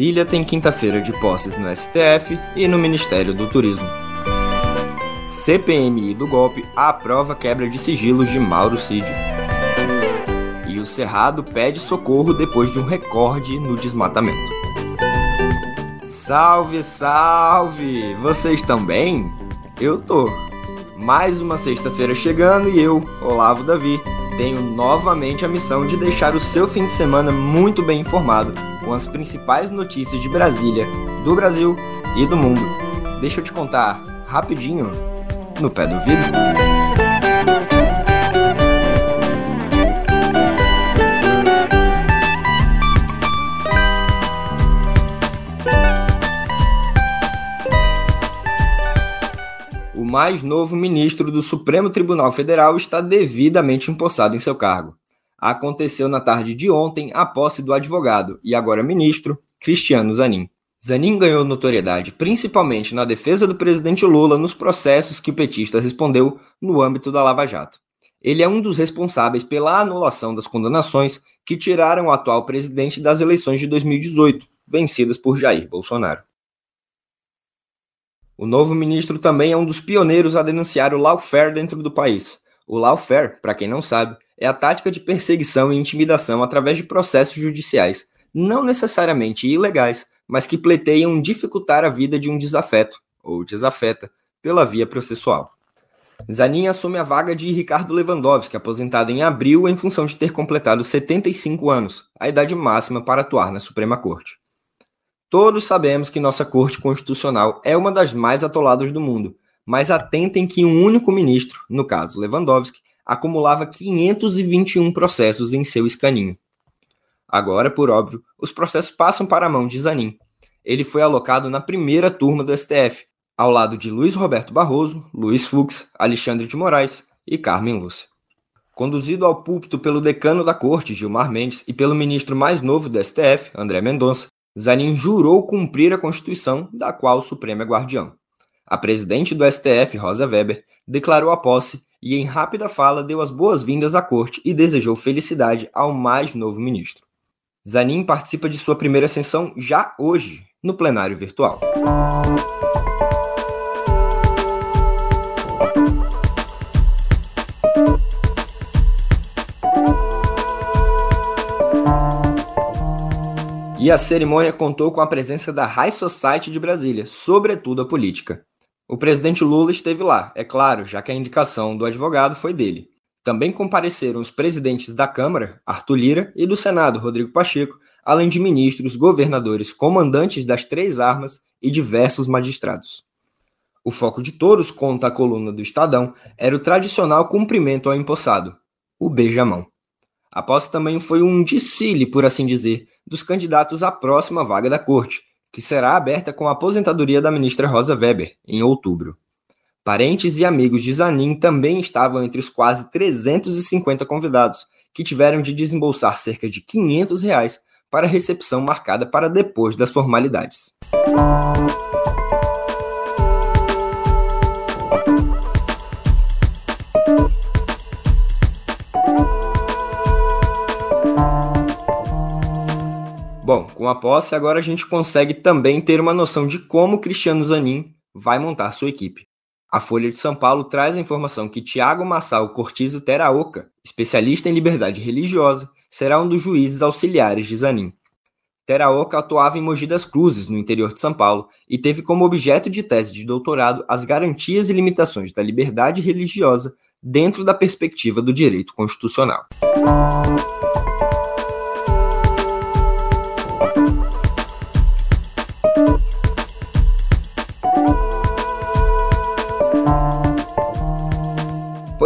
Brasília tem quinta-feira de posses no STF e no Ministério do Turismo. CPMI do golpe aprova quebra de sigilos de Mauro Cid. E o Cerrado pede socorro depois de um recorde no desmatamento. Salve, salve! Vocês estão bem? Eu tô. Mais uma sexta-feira chegando e eu, Olavo Davi, tenho novamente a missão de deixar o seu fim de semana muito bem informado com as principais notícias de Brasília, do Brasil e do mundo. Deixa eu te contar rapidinho no pé do vidro. Mais novo ministro do Supremo Tribunal Federal está devidamente empossado em seu cargo. Aconteceu na tarde de ontem a posse do advogado e agora ministro Cristiano Zanin. Zanin ganhou notoriedade principalmente na defesa do presidente Lula nos processos que o petista respondeu no âmbito da Lava Jato. Ele é um dos responsáveis pela anulação das condenações que tiraram o atual presidente das eleições de 2018, vencidas por Jair Bolsonaro. O novo ministro também é um dos pioneiros a denunciar o lawfare dentro do país. O lawfare, para quem não sabe, é a tática de perseguição e intimidação através de processos judiciais, não necessariamente ilegais, mas que pleteiam dificultar a vida de um desafeto, ou desafeta, pela via processual. Zanin assume a vaga de Ricardo Lewandowski, aposentado em abril em função de ter completado 75 anos, a idade máxima para atuar na Suprema Corte. Todos sabemos que nossa Corte Constitucional é uma das mais atoladas do mundo, mas atentem que um único ministro, no caso Lewandowski, acumulava 521 processos em seu escaninho. Agora, por óbvio, os processos passam para a mão de Zanin. Ele foi alocado na primeira turma do STF, ao lado de Luiz Roberto Barroso, Luiz Fux, Alexandre de Moraes e Carmen Lúcia. Conduzido ao púlpito pelo decano da corte, Gilmar Mendes, e pelo ministro mais novo do STF, André Mendonça, Zanin jurou cumprir a Constituição, da qual o Supremo é guardião. A presidente do STF, Rosa Weber, declarou a posse e, em rápida fala, deu as boas-vindas à corte e desejou felicidade ao mais novo ministro. Zanin participa de sua primeira sessão já hoje, no plenário virtual. E a cerimônia contou com a presença da High Society de Brasília, sobretudo a política. O presidente Lula esteve lá, é claro, já que a indicação do advogado foi dele. Também compareceram os presidentes da Câmara, Arthur Lira, e do Senado, Rodrigo Pacheco, além de ministros, governadores, comandantes das três armas e diversos magistrados. O foco de todos, conta a coluna do Estadão, era o tradicional cumprimento ao empossado, o beijamão. A posse também foi um desfile, por assim dizer, dos candidatos à próxima vaga da corte, que será aberta com a aposentadoria da ministra Rosa Weber, em outubro. Parentes e amigos de Zanin também estavam entre os quase 350 convidados, que tiveram de desembolsar cerca de 500 reais para a recepção marcada para depois das formalidades. Bom, com a posse, agora a gente consegue também ter uma noção de como Cristiano Zanin vai montar sua equipe. A Folha de São Paulo traz a informação que Tiago Massal Cortizo Teraoka, especialista em liberdade religiosa, será um dos juízes auxiliares de Zanin. Teraoka atuava em Mogi das Cruzes, no interior de São Paulo, e teve como objeto de tese de doutorado as garantias e limitações da liberdade religiosa dentro da perspectiva do direito constitucional.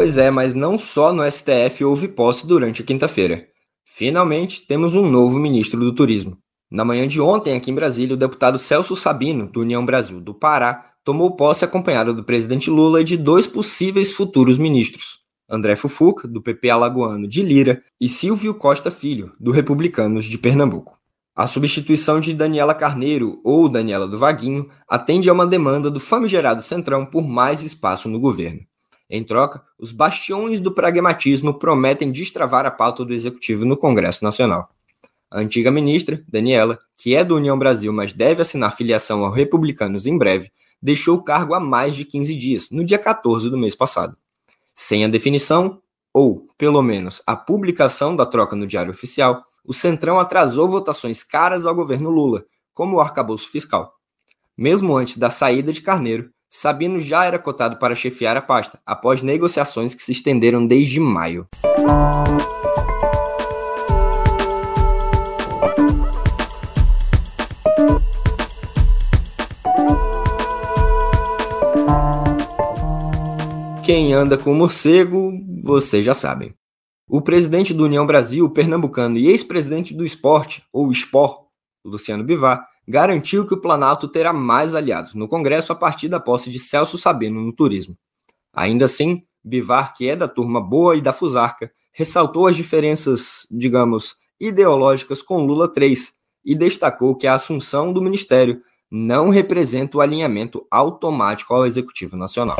Pois é, mas não só no STF houve posse durante a quinta-feira. Finalmente, temos um novo ministro do Turismo. Na manhã de ontem, aqui em Brasília, o deputado Celso Sabino, do União Brasil do Pará, tomou posse acompanhado do presidente Lula e de dois possíveis futuros ministros. André Fufuca, do PP alagoano de Lira, e Silvio Costa Filho, do Republicanos de Pernambuco. A substituição de Daniela Carneiro, ou Daniela do Vaguinho, atende a uma demanda do famigerado Centrão por mais espaço no governo. Em troca, os bastiões do pragmatismo prometem destravar a pauta do executivo no Congresso Nacional. A antiga ministra, Daniela, que é do União Brasil, mas deve assinar filiação aos republicanos em breve, deixou o cargo há mais de 15 dias, no dia 14 do mês passado. Sem a definição, ou, pelo menos, a publicação da troca no Diário Oficial, o Centrão atrasou votações caras ao governo Lula, como o arcabouço fiscal. Mesmo antes da saída de Carneiro, Sabino já era cotado para chefiar a pasta, após negociações que se estenderam desde maio. Quem anda com morcego, vocês já sabem. O presidente do União Brasil, pernambucano e ex-presidente do esporte, ou Sport, Luciano Bivar, garantiu que o Planalto terá mais aliados no Congresso a partir da posse de Celso Sabino no turismo. Ainda assim, Bivar, que é da turma boa e da Fusarca, ressaltou as diferenças, digamos, ideológicas com Lula 3 e destacou que a assunção do ministério não representa o alinhamento automático ao Executivo Nacional.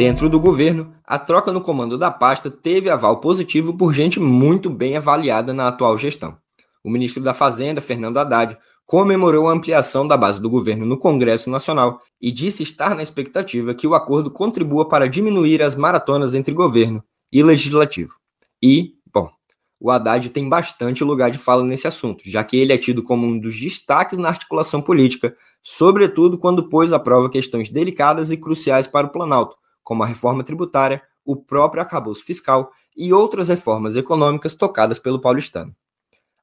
Dentro do governo, a troca no comando da pasta teve aval positivo por gente muito bem avaliada na atual gestão. O ministro da Fazenda, Fernando Haddad, comemorou a ampliação da base do governo no Congresso Nacional e disse estar na expectativa que o acordo contribua para diminuir as maratonas entre governo e legislativo. E, bom, o Haddad tem bastante lugar de fala nesse assunto, já que ele é tido como um dos destaques na articulação política, sobretudo quando pôs à prova questões delicadas e cruciais para o Planalto, como a reforma tributária, o próprio acabouço fiscal e outras reformas econômicas tocadas pelo paulistano.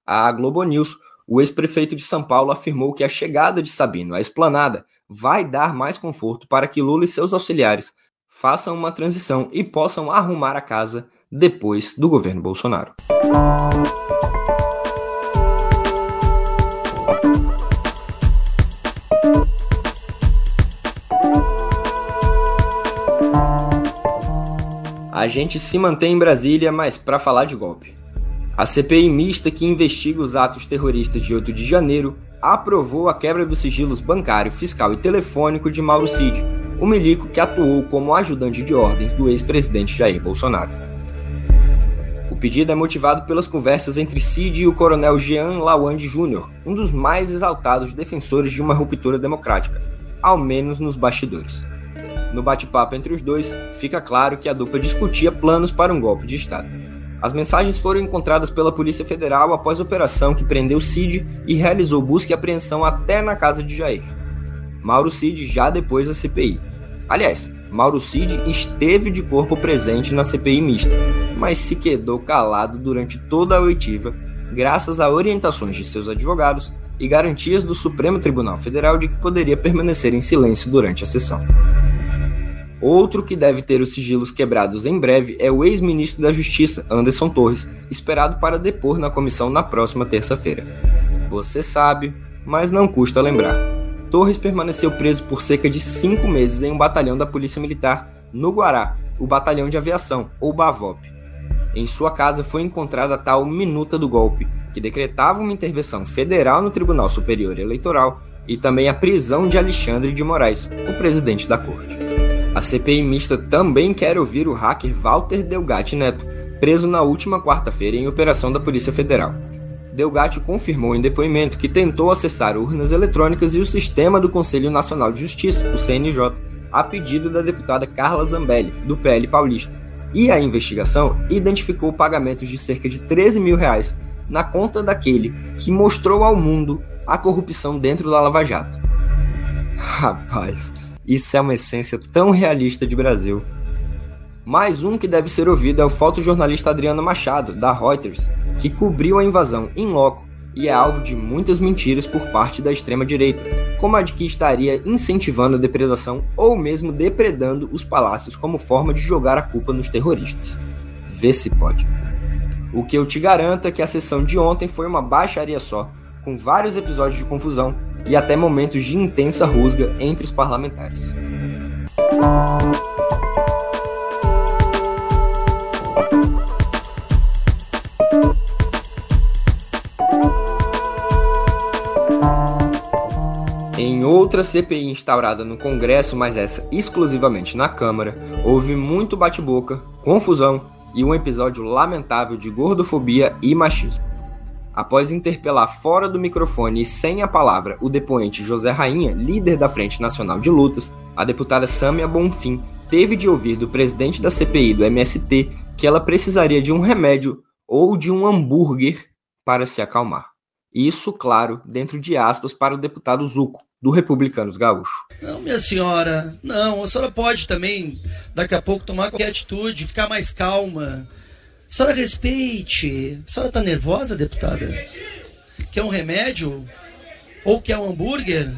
A Globo News, o ex-prefeito de São Paulo afirmou que a chegada de Sabino à esplanada vai dar mais conforto para que Lula e seus auxiliares façam uma transição e possam arrumar a casa depois do governo Bolsonaro. A gente se mantém em Brasília, mas para falar de golpe. A CPI mista que investiga os atos terroristas de 8 de janeiro aprovou a quebra dos sigilos bancário, fiscal e telefônico de Mauro Cid, o milico que atuou como ajudante de ordens do ex-presidente Jair Bolsonaro. O pedido é motivado pelas conversas entre Cid e o coronel Jean Lawande Jr., um dos mais exaltados defensores de uma ruptura democrática, ao menos nos bastidores. No bate-papo entre os dois, fica claro que a dupla discutia planos para um golpe de Estado. As mensagens foram encontradas pela Polícia Federal após a operação que prendeu Cid e realizou busca e apreensão até na casa de Jair. Mauro Cid já depois da CPI. Aliás, Mauro Cid esteve de corpo presente na CPI mista, mas se quedou calado durante toda a oitiva, graças a orientações de seus advogados e garantias do Supremo Tribunal Federal de que poderia permanecer em silêncio durante a sessão. Outro que deve ter os sigilos quebrados em breve é o ex-ministro da Justiça, Anderson Torres, esperado para depor na comissão na próxima terça-feira. Você sabe, mas não custa lembrar. Torres permaneceu preso por cerca de cinco meses em um batalhão da Polícia Militar, no Guará, o Batalhão de Aviação, ou BAVOP. Em sua casa foi encontrada a tal minuta do golpe, que decretava uma intervenção federal no Tribunal Superior Eleitoral e também a prisão de Alexandre de Moraes, o presidente da corte. A CPI mista também quer ouvir o hacker Walter Delgatti Neto, preso na última quarta-feira em operação da Polícia Federal. Delgatti confirmou em depoimento que tentou acessar urnas eletrônicas e o sistema do Conselho Nacional de Justiça, o CNJ, a pedido da deputada Carla Zambelli, do PL Paulista. E a investigação identificou pagamentos de cerca de 13 mil reais na conta daquele que mostrou ao mundo a corrupção dentro da Lava Jato. Rapaz, isso é uma essência tão realista de Brasil. Mais um que deve ser ouvido é o fotojornalista Adriano Machado, da Reuters, que cobriu a invasão em loco e é alvo de muitas mentiras por parte da extrema-direita, como a de que estaria incentivando a depredação ou mesmo depredando os palácios como forma de jogar a culpa nos terroristas. Vê se pode. O que eu te garanto é que a sessão de ontem foi uma baixaria só, com vários episódios de confusão e até momentos de intensa rusga entre os parlamentares. Em outra CPI instaurada no Congresso, mas essa exclusivamente na Câmara, houve muito bate-boca, confusão e um episódio lamentável de gordofobia e machismo. Após interpelar fora do microfone e sem a palavra o depoente José Rainha, líder da Frente Nacional de Lutas, a deputada Sâmia Bonfim teve de ouvir do presidente da CPI do MST que ela precisaria de um remédio ou de um hambúrguer para se acalmar. Isso, claro, dentro de aspas para o deputado Zuco, do Republicanos Gaúcho. Não, minha senhora, não, a senhora pode também, daqui a pouco, tomar qualquer atitude, ficar mais calma. A senhora respeite. A senhora está nervosa, deputada? Quer um remédio? Ou quer um hambúrguer?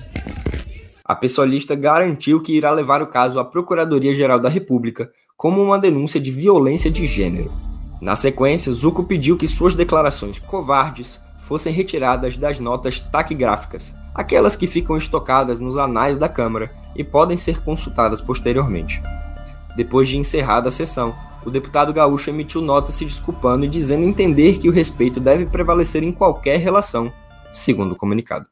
A pessoalista garantiu que irá levar o caso à Procuradoria-Geral da República como uma denúncia de violência de gênero. Na sequência, Zuco pediu que suas declarações covardes fossem retiradas das notas taquigráficas, aquelas que ficam estocadas nos anais da Câmara e podem ser consultadas posteriormente. Depois de encerrada a sessão, o deputado gaúcho emitiu nota se desculpando e dizendo entender que o respeito deve prevalecer em qualquer relação, segundo o comunicado.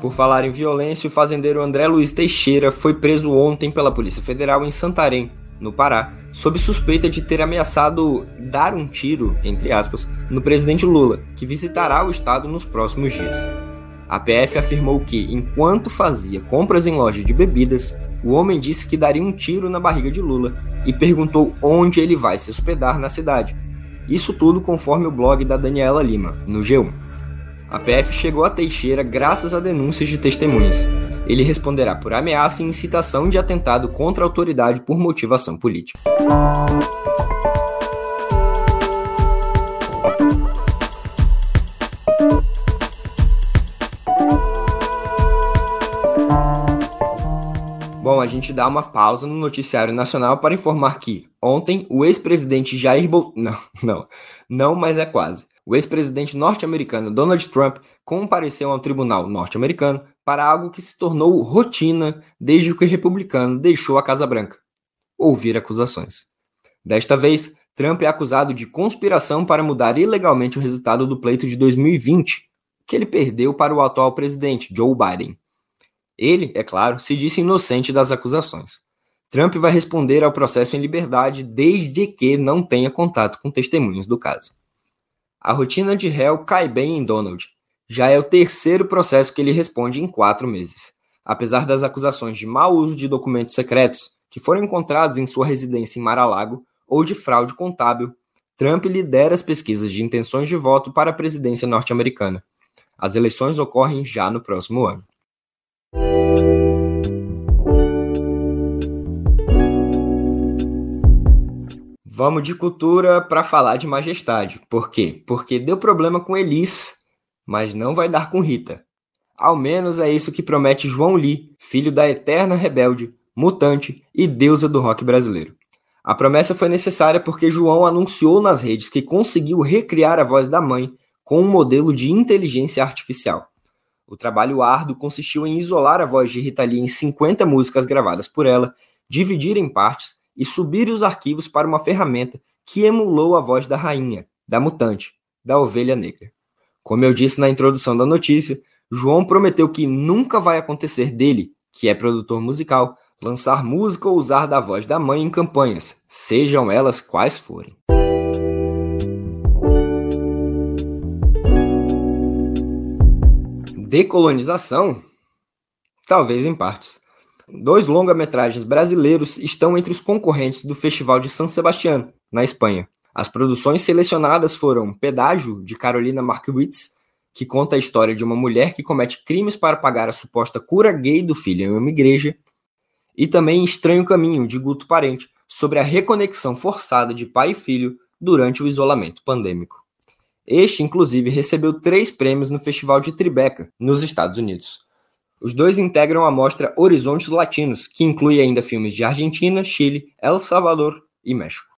Por falar em violência, o fazendeiro André Luiz Teixeira foi preso ontem pela Polícia Federal em Santarém, no Pará, sob suspeita de ter ameaçado dar um tiro, entre aspas, no presidente Lula, que visitará o estado nos próximos dias. A PF afirmou que, enquanto fazia compras em loja de bebidas, o homem disse que daria um tiro na barriga de Lula e perguntou onde ele vai se hospedar na cidade. Isso tudo conforme o blog da Daniela Lima, no G1. A PF chegou a Teixeira graças a denúncias de testemunhas. Ele responderá por ameaça e incitação de atentado contra a autoridade por motivação política. Bom, a gente dá uma pausa no noticiário nacional para informar que ontem o ex-presidente Jair Bolsonaro. Não, não, não, mas é quase o ex-presidente norte-americano Donald Trump compareceu ao tribunal norte-americano para algo que se tornou rotina desde que o republicano deixou a Casa Branca: ouvir acusações. Desta vez, Trump é acusado de conspiração para mudar ilegalmente o resultado do pleito de 2020, que ele perdeu para o atual presidente, Joe Biden. Ele, é claro, se disse inocente das acusações. Trump vai responder ao processo em liberdade desde que não tenha contato com testemunhas do caso. A rotina de réu cai bem em Donald. Já é o terceiro processo que ele responde em quatro meses. Apesar das acusações de mau uso de documentos secretos que foram encontrados em sua residência em Mar-a-Lago ou de fraude contábil, Trump lidera as pesquisas de intenções de voto para a presidência norte-americana. As eleições ocorrem já no próximo ano. Vamos de cultura para falar de majestade. Por quê? Porque deu problema com Elis, mas não vai dar com Rita. Ao menos é isso que promete João Lee, filho da eterna rebelde, mutante e deusa do rock brasileiro. A promessa foi necessária porque João anunciou nas redes que conseguiu recriar a voz da mãe com um modelo de inteligência artificial. O trabalho árduo consistiu em isolar a voz de Rita Lee em 50 músicas gravadas por ela, dividir em partes e subir os arquivos para uma ferramenta que emulou a voz da rainha, da mutante, da ovelha negra. Como eu disse na introdução da notícia, João prometeu que nunca vai acontecer dele, que é produtor musical, lançar música ou usar da voz da mãe em campanhas, sejam elas quais forem. Decolonização? Talvez em partes. Dois longa-metragens brasileiros estão entre os concorrentes do Festival de San Sebastián, na Espanha. As produções selecionadas foram Pedágio, de Carolina Markowitz, que conta a história de uma mulher que comete crimes para pagar a suposta cura gay do filho em uma igreja, e também Estranho Caminho, de Guto Parente, sobre a reconexão forçada de pai e filho durante o isolamento pandêmico. Este, inclusive, recebeu três prêmios no Festival de Tribeca, nos Estados Unidos. Os dois integram a mostra Horizontes Latinos, que inclui ainda filmes de Argentina, Chile, El Salvador e México.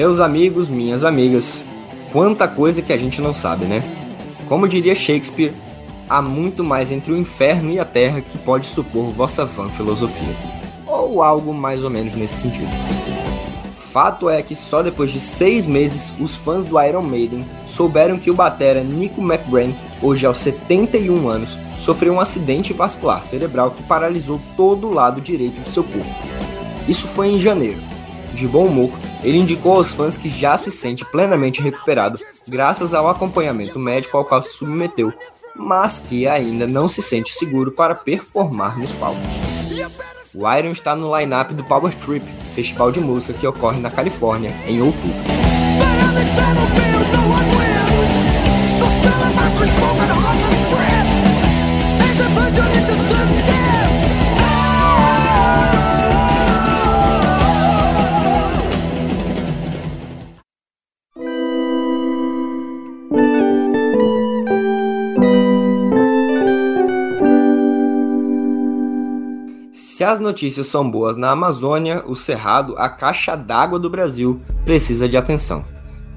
Meus amigos, minhas amigas, quanta coisa que a gente não sabe, né? Como diria Shakespeare, há muito mais entre o inferno e a terra que pode supor vossa vã filosofia. Ou algo mais ou menos nesse sentido. Fato é que só depois de seis meses, os fãs do Iron Maiden souberam que o batera Nico McBrain, hoje aos 71 anos, sofreu um acidente vascular cerebral que paralisou todo o lado direito de seu corpo. Isso foi em janeiro. De bom humor, ele indicou aos fãs que já se sente plenamente recuperado graças ao acompanhamento médico ao qual se submeteu, mas que ainda não se sente seguro para performar nos palcos. O Iron está no line-up do Power Trip, festival de música que ocorre na Califórnia em outubro. Se as notícias são boas na Amazônia, o Cerrado, a caixa d'água do Brasil, precisa de atenção.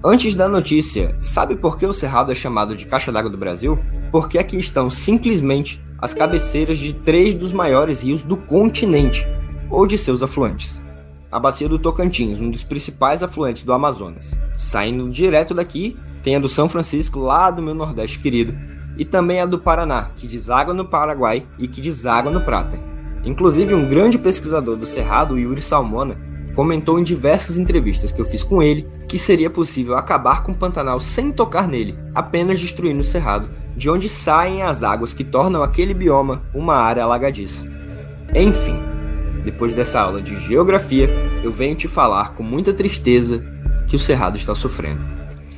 Antes da notícia, sabe por que o Cerrado é chamado de caixa d'água do Brasil? Porque aqui estão simplesmente as cabeceiras de três dos maiores rios do continente, ou de seus afluentes. A bacia do Tocantins, um dos principais afluentes do Amazonas. Saindo direto daqui, tem a do São Francisco, lá do meu Nordeste querido, e também a do Paraná, que deságua no Paraguai e que deságua no Prata. Inclusive, um grande pesquisador do Cerrado, Yuri Salmona, comentou em diversas entrevistas que eu fiz com ele que seria possível acabar com o Pantanal sem tocar nele, apenas destruindo o Cerrado, de onde saem as águas que tornam aquele bioma uma área alagadiça. Enfim, depois dessa aula de geografia, eu venho te falar com muita tristeza que o Cerrado está sofrendo.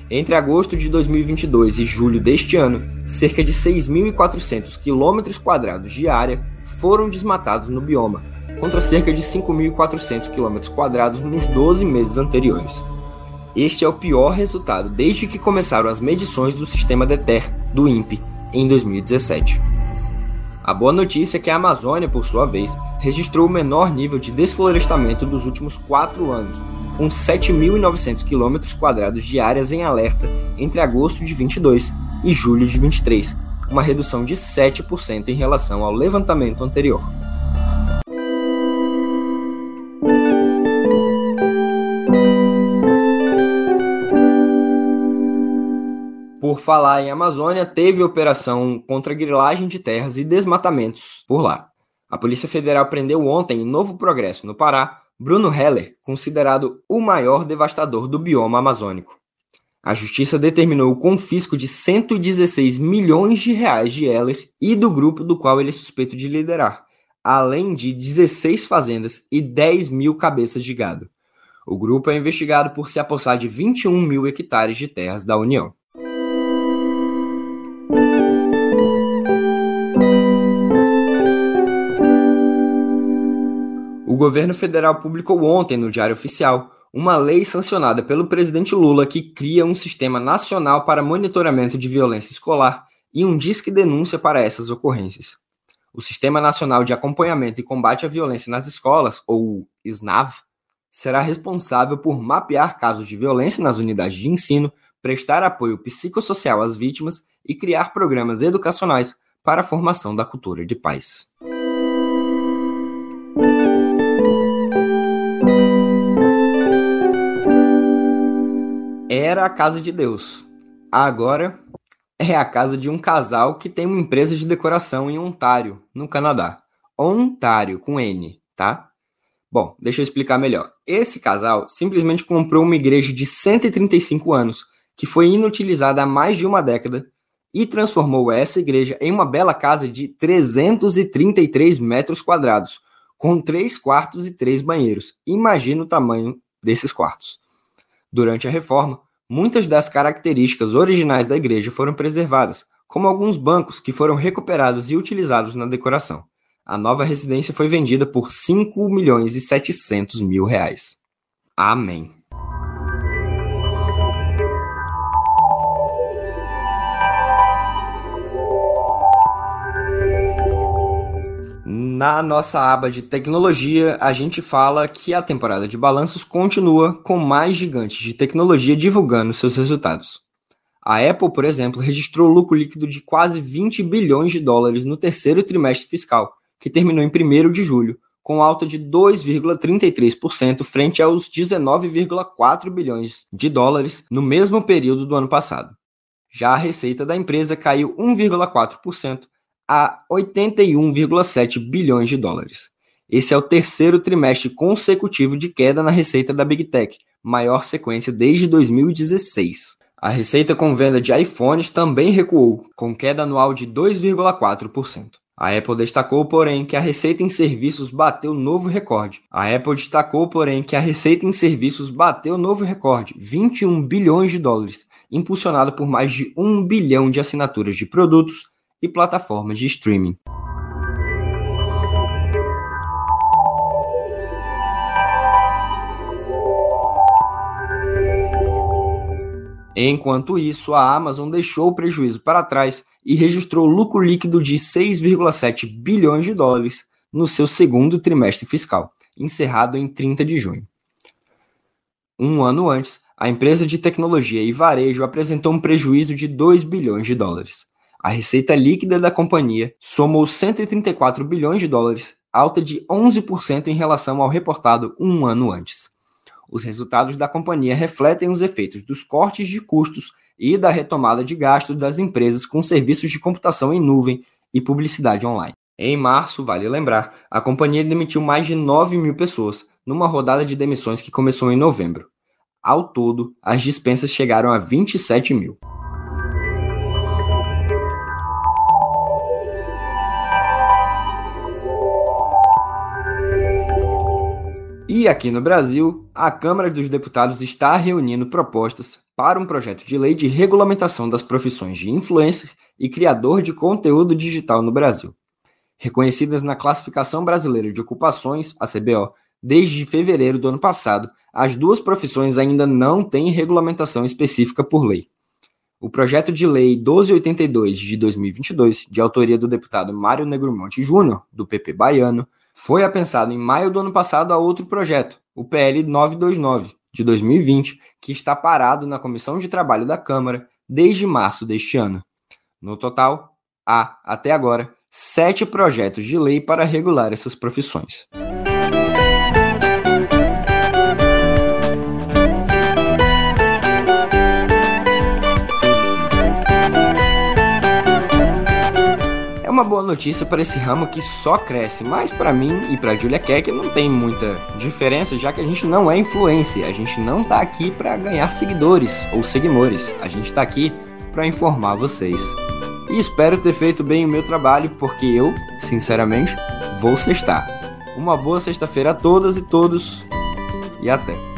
Entre agosto de 2022 e julho deste ano, cerca de 6.400 km quadrados de área foram desmatados no bioma, contra cerca de 5.400 km nos 12 meses anteriores. Este é o pior resultado desde que começaram as medições do sistema DETER do INPE em 2017. A boa notícia é que a Amazônia, por sua vez, registrou o menor nível de desflorestamento dos últimos quatro anos, com 7.900 km de áreas em alerta entre agosto de 22 e julho de 23, uma redução de 7% em relação ao levantamento anterior. Por falar em Amazônia, teve operação contra grilagem de terras e desmatamentos por lá. A Polícia Federal prendeu ontem, em Novo Progresso, no Pará, Bruno Heller, considerado o maior devastador do bioma amazônico. A justiça determinou o confisco de 116 milhões de reais de Heller e do grupo do qual ele é suspeito de liderar, além de 16 fazendas e 10 mil cabeças de gado. O grupo é investigado por se apossar de 21 mil hectares de terras da União. O governo federal publicou ontem no Diário Oficial uma lei sancionada pelo presidente Lula que cria um sistema nacional para monitoramento de violência escolar e um disque denúncia para essas ocorrências. O Sistema Nacional de Acompanhamento e Combate à Violência nas Escolas, ou SNAV, será responsável por mapear casos de violência nas unidades de ensino, prestar apoio psicossocial às vítimas e criar programas educacionais para a formação da cultura de paz. Era a casa de Deus. Agora é a casa de um casal que tem uma empresa de decoração em Ontário, no Canadá. Ontário, com N, tá? Bom, deixa eu explicar melhor. Esse casal simplesmente comprou uma igreja de 135 anos, que foi inutilizada há mais de uma década, e transformou essa igreja em uma bela casa de 333 metros quadrados, com três quartos e três banheiros. Imagina o tamanho desses quartos. Durante a reforma, Muitas das características originais da igreja foram preservadas, como alguns bancos que foram recuperados e utilizados na decoração. A nova residência foi vendida por 5 milhões e 700 mil reais. Amém. Na nossa aba de tecnologia, a gente fala que a temporada de balanços continua com mais gigantes de tecnologia divulgando seus resultados. A Apple, por exemplo, registrou lucro líquido de quase 20 bilhões de dólares no terceiro trimestre fiscal, que terminou em 1 de julho, com alta de 2,33% frente aos 19,4 bilhões de dólares no mesmo período do ano passado. Já a receita da empresa caiu 1,4% a 81,7 bilhões de dólares. Esse é o terceiro trimestre consecutivo de queda na receita da Big Tech, maior sequência desde 2016. A receita com venda de iPhones também recuou, com queda anual de 2,4%. A Apple destacou, porém, que a receita em serviços bateu novo recorde. A Apple destacou, porém, que a receita em serviços bateu novo recorde, 21 bilhões de dólares, impulsionado por mais de 1 bilhão de assinaturas de produtos e plataformas de streaming. Enquanto isso, a Amazon deixou o prejuízo para trás e registrou lucro líquido de 6,7 bilhões de dólares no seu segundo trimestre fiscal, encerrado em 30 de junho. Um ano antes, a empresa de tecnologia e varejo apresentou um prejuízo de 2 bilhões de dólares. A receita líquida da companhia somou 134 bilhões de dólares, alta de 11% em relação ao reportado um ano antes. Os resultados da companhia refletem os efeitos dos cortes de custos e da retomada de gastos das empresas com serviços de computação em nuvem e publicidade online. Em março, vale lembrar, a companhia demitiu mais de 9 mil pessoas, numa rodada de demissões que começou em novembro. Ao todo, as dispensas chegaram a 27 mil. E aqui no Brasil, a Câmara dos Deputados está reunindo propostas para um projeto de lei de regulamentação das profissões de influencer e criador de conteúdo digital no Brasil. Reconhecidas na Classificação Brasileira de Ocupações, a CBO, desde fevereiro do ano passado, as duas profissões ainda não têm regulamentação específica por lei. O projeto de lei 1282 de 2022, de autoria do deputado Mário Negromonte Júnior, do PP baiano, foi apensado em maio do ano passado a outro projeto, o PL 929, de 2020, que está parado na Comissão de Trabalho da Câmara desde março deste ano. No total, há, até agora, sete projetos de lei para regular essas profissões. Notícia para esse ramo que só cresce, mas para mim e para Julia Keck não tem muita diferença, já que a gente não é influência, a gente não tá aqui para ganhar seguidores ou seguidores, a gente tá aqui para informar vocês. E espero ter feito bem o meu trabalho, porque eu, sinceramente, vou sextar. Uma boa sexta-feira a todas e todos e até.